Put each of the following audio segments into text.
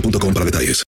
para detalles.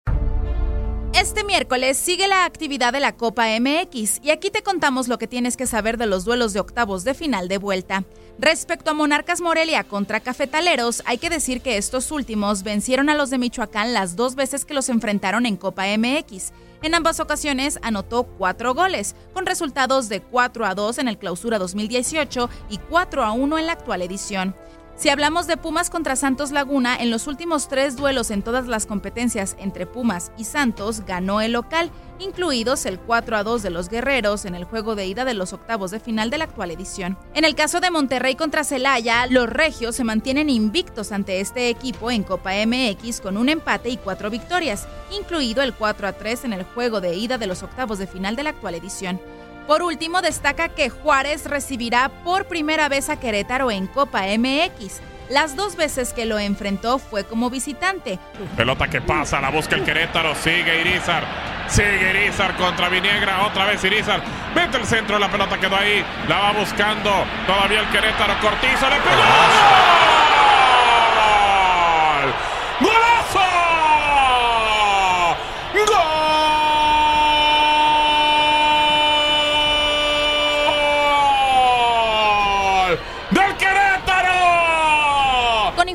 Este miércoles sigue la actividad de la Copa MX y aquí te contamos lo que tienes que saber de los duelos de octavos de final de vuelta. Respecto a Monarcas Morelia contra Cafetaleros, hay que decir que estos últimos vencieron a los de Michoacán las dos veces que los enfrentaron en Copa MX. En ambas ocasiones anotó cuatro goles, con resultados de 4 a 2 en el Clausura 2018 y 4 a 1 en la actual edición. Si hablamos de Pumas contra Santos Laguna, en los últimos tres duelos en todas las competencias entre Pumas y Santos ganó el local, incluidos el 4 a 2 de los Guerreros en el juego de ida de los octavos de final de la actual edición. En el caso de Monterrey contra Celaya, los regios se mantienen invictos ante este equipo en Copa MX con un empate y cuatro victorias, incluido el 4 a 3 en el juego de ida de los octavos de final de la actual edición. Por último, destaca que Juárez recibirá por primera vez a Querétaro en Copa MX. Las dos veces que lo enfrentó fue como visitante. Pelota que pasa, la busca el Querétaro, sigue Irizar, sigue Irizar contra Viniegra, otra vez Irizar, mete el centro, la pelota quedó ahí, la va buscando, todavía el Querétaro, Cortizo, le pegó.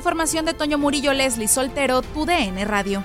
Información de Toño Murillo, Leslie Soltero, tu DN Radio.